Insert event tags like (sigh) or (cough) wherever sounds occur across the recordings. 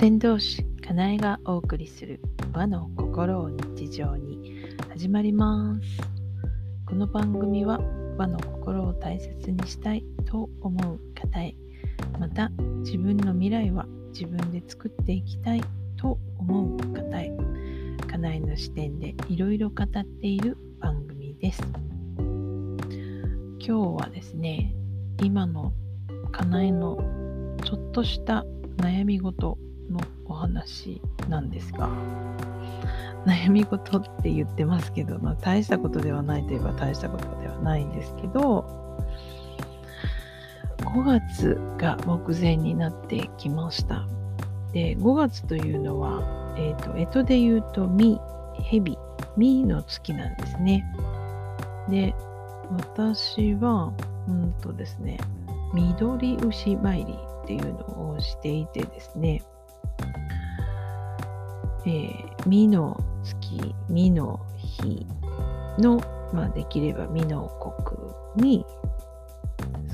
先導師かなえがお送りする和の心を日常に。始まります。この番組は和の心を大切にしたいと思う方へ。また自分の未来は自分で作っていきたいと思う方へ。かなえの視点でいろいろ語っている番組です。今日はですね今のかなえのちょっとした悩み事のお話なんですが悩み事って言ってますけど、まあ、大したことではないといえば大したことではないんですけど5月が目前になってきました。で5月というのは、えーと、干支で言うと「み」「へび」「み」の月なんですね。で私はうんとですね緑牛参りっていうのをしていてですね、えー、美の月、美の日の、まあ、できれば美の国に、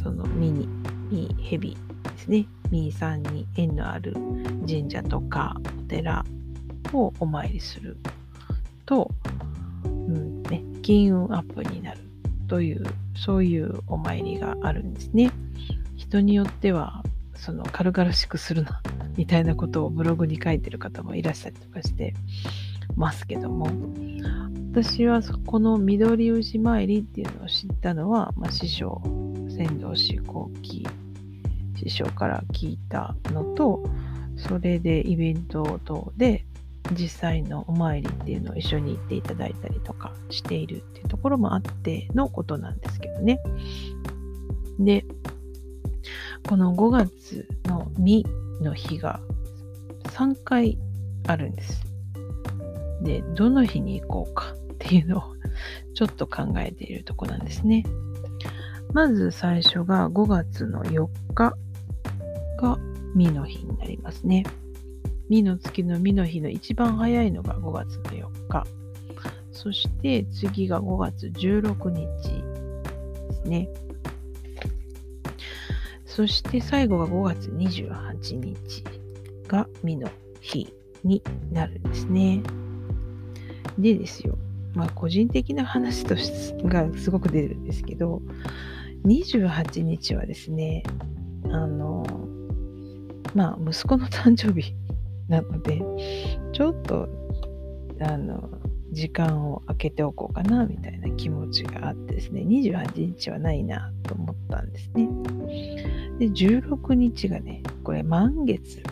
その美に、美、蛇ですね、美さんに縁のある神社とかお寺をお参りする。と、うんね、金運アップになるという、そういうお参りがあるんですね。人によってはその軽々しくするな。みたいなことをブログに書いてる方もいらっしゃったりとかしてますけども私はこの緑牛参りっていうのを知ったのは、まあ、師匠仙道師後期師匠から聞いたのとそれでイベント等で実際のお参りっていうのを一緒に行っていただいたりとかしているっていうところもあってのことなんですけどね。で、この5月の2の日が3回あるんです。で、どの日に行こうかっていうのを (laughs) ちょっと考えているとこなんですね。まず最初が5月の4日がみの日になりますね。みの月のみの日の一番早いのが5月の4日。そして次が5月16日ですね。そして最後が5月28日が美の日になるんですね。でですよ、まあ個人的な話としがすごく出るんですけど、28日はですね、あの、まあ息子の誕生日なので、ちょっと、あの、時間を空けておこうかなみたいな気持ちがあってですね、28日はないなと思ったんですね。で、16日がね、これ満月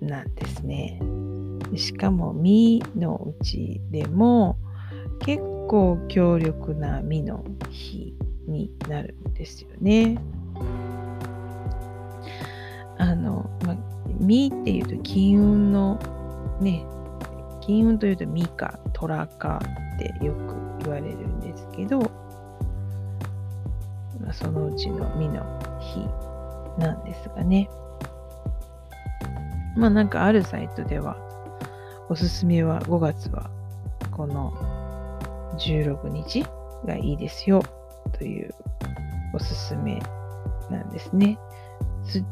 なんですね。しかも、みのうちでも結構強力なみの日になるんですよね。あの、まみっていうと金運のね、金運というとみか、虎かってよく言われるんですけど、そのうちのみの日なんですがね。まあなんかあるサイトでは、おすすめは5月はこの16日がいいですよというおすすめなんですね。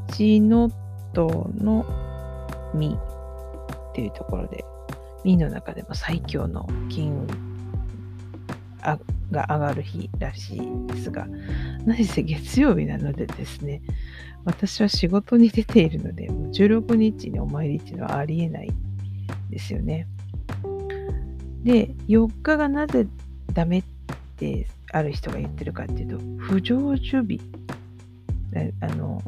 土のとの実っていうところで、実の中でも最強の金運が上がる日らしいですが、何せ月曜日なのでですね、私は仕事に出ているので、16日にお参りっていうのはありえないですよね。で、4日がなぜダメってある人が言ってるかっていうと、不成就日。あの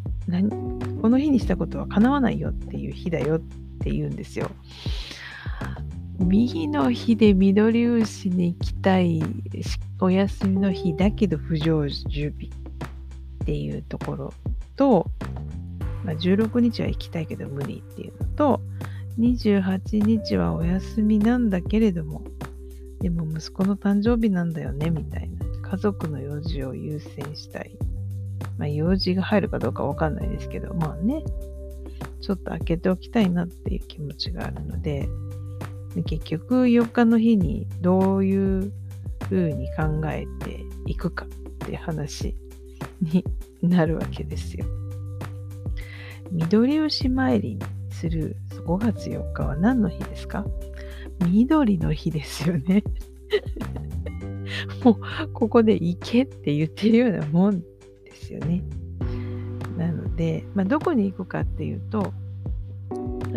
この日にしたことは叶わないよっていう日だよって言うんですよ。右の日で緑牛に行きたいお休みの日だけど不成就日っていうところと、まあ、16日は行きたいけど無理っていうのと28日はお休みなんだけれどもでも息子の誕生日なんだよねみたいな。家族の用事を優先したい。まあ用事が入るかどうかわかんないですけどまあね。ちょっと開けておきたいなっていう気持ちがあるので結局4日の日にどういう風に考えていくかって話。になるわけですよ。緑牛参りにする5月4日は何の日ですか？緑の日ですよね。(laughs) もうここで行けって言ってるようなもんですよね。なので、まあ、どこに行くかっていうと、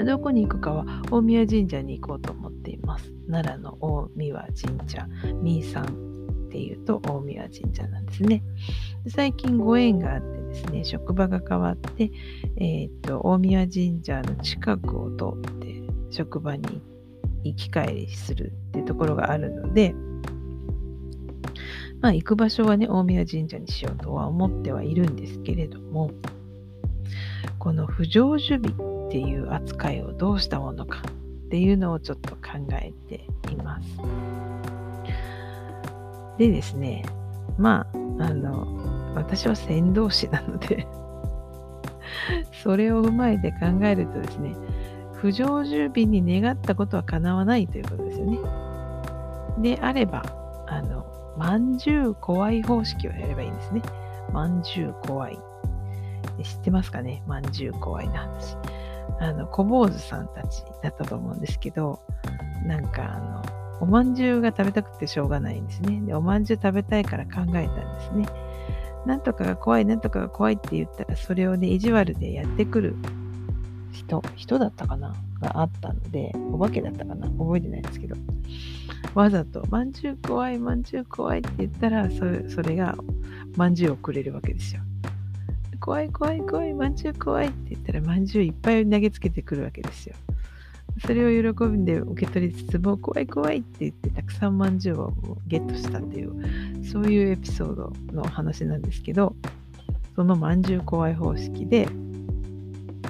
どこに行くかは大宮神社に行こうと思っています。奈良の大宮神社、三井さんっていうと大宮神社なんですね。最近ご縁があってですね、職場が変わって、えー、っと大宮神社の近くを通って職場に行き帰りするっていうところがあるので、まあ行く場所はね、大宮神社にしようとは思ってはいるんですけれども、この不成就日っていう扱いをどうしたものかっていうのをちょっと考えています。でですね、まあ、あの、私は先導士なので (laughs) それを踏まえて考えるとですね、不成就日に願ったことは叶わないということですよね。であれば、あの、まんじゅう怖い方式をやればいいんですね。まんじゅう怖い。知ってますかね？まんじゅう怖いな話。あの、小坊主さんたちだったと思うんですけど、なんかあの、おまんじゅうが食べたくてしょうがないんですね。で、おまんじゅう食べたいから考えたんですね。なんとかが怖い、なんとかが怖いって言ったら、それをね、意地悪でやってくる人、人だったかな？があったので、お化けだったかな？覚えてないんですけど、わざと、まんじゅう怖い、まんじゅう怖いって言ったら、それそれが、まんじゅうをくれるわけですよ。怖い怖い怖い、まんじゅう怖いって言ったら、まんじゅういっぱい投げつけてくるわけですよ。それを喜んで受け取りつつも、怖い怖いって言って、たくさんまんじゅうをゲットしたっていう、そういうエピソードの話なんですけど、そのまんじゅう怖い方式で、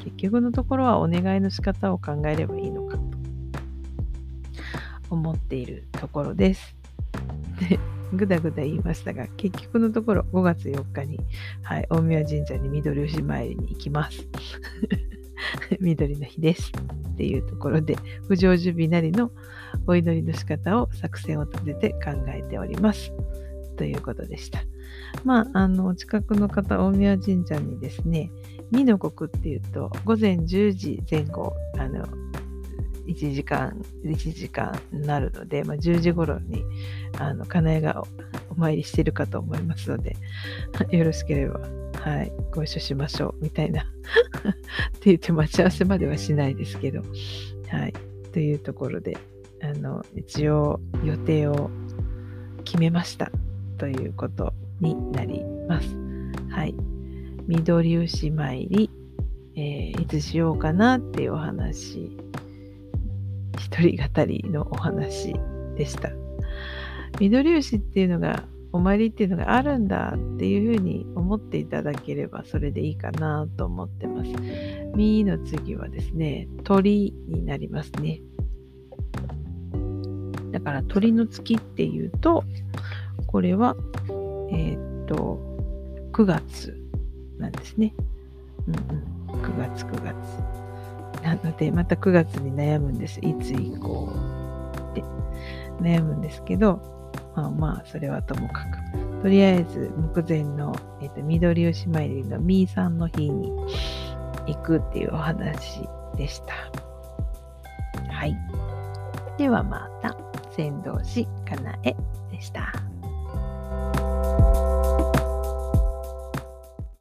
結局のところはお願いの仕方を考えればいいのかと思っているところです。で (laughs) ぐだぐだ言いましたが、結局のところ5月4日に、はい、大宮神社に緑牛参りに行きます。(laughs) 緑の日です。っていうところで、不成就日なりのお祈りの仕方を作戦を立てて考えております。ということでした。まあ、あの、お近くの方、大宮神社にですね、二の国っていうと、午前10時前後、あの、1時間、1時間になるので、まあ、10時頃に、あの、かなえがお参りしてるかと思いますので、よろしければ、はい、ご一緒しましょう、みたいな (laughs) って言って待ち合わせまではしないですけど、はい、というところで、あの、一応予定を決めましたということになります。はい。緑牛参り、えー、いつしようかなっていうお話、一人語りのお話でした。緑牛っていうのが、お参りっていうのがあるんだっていうふうに思っていただければそれでいいかなと思ってます。みの次はですね、鳥になりますね。だから鳥の月っていうと、これは、えー、っと、9月なんですね。うんうん。9月、9月。なので、また9月に悩むんです。いつ行こうって悩むんですけど、まあまあ、それはともかく。とりあえず、目前の、えっ、と、緑吉参りのみーさんの日に行くっていうお話でした。はい。ではまた、先導師かなえでした。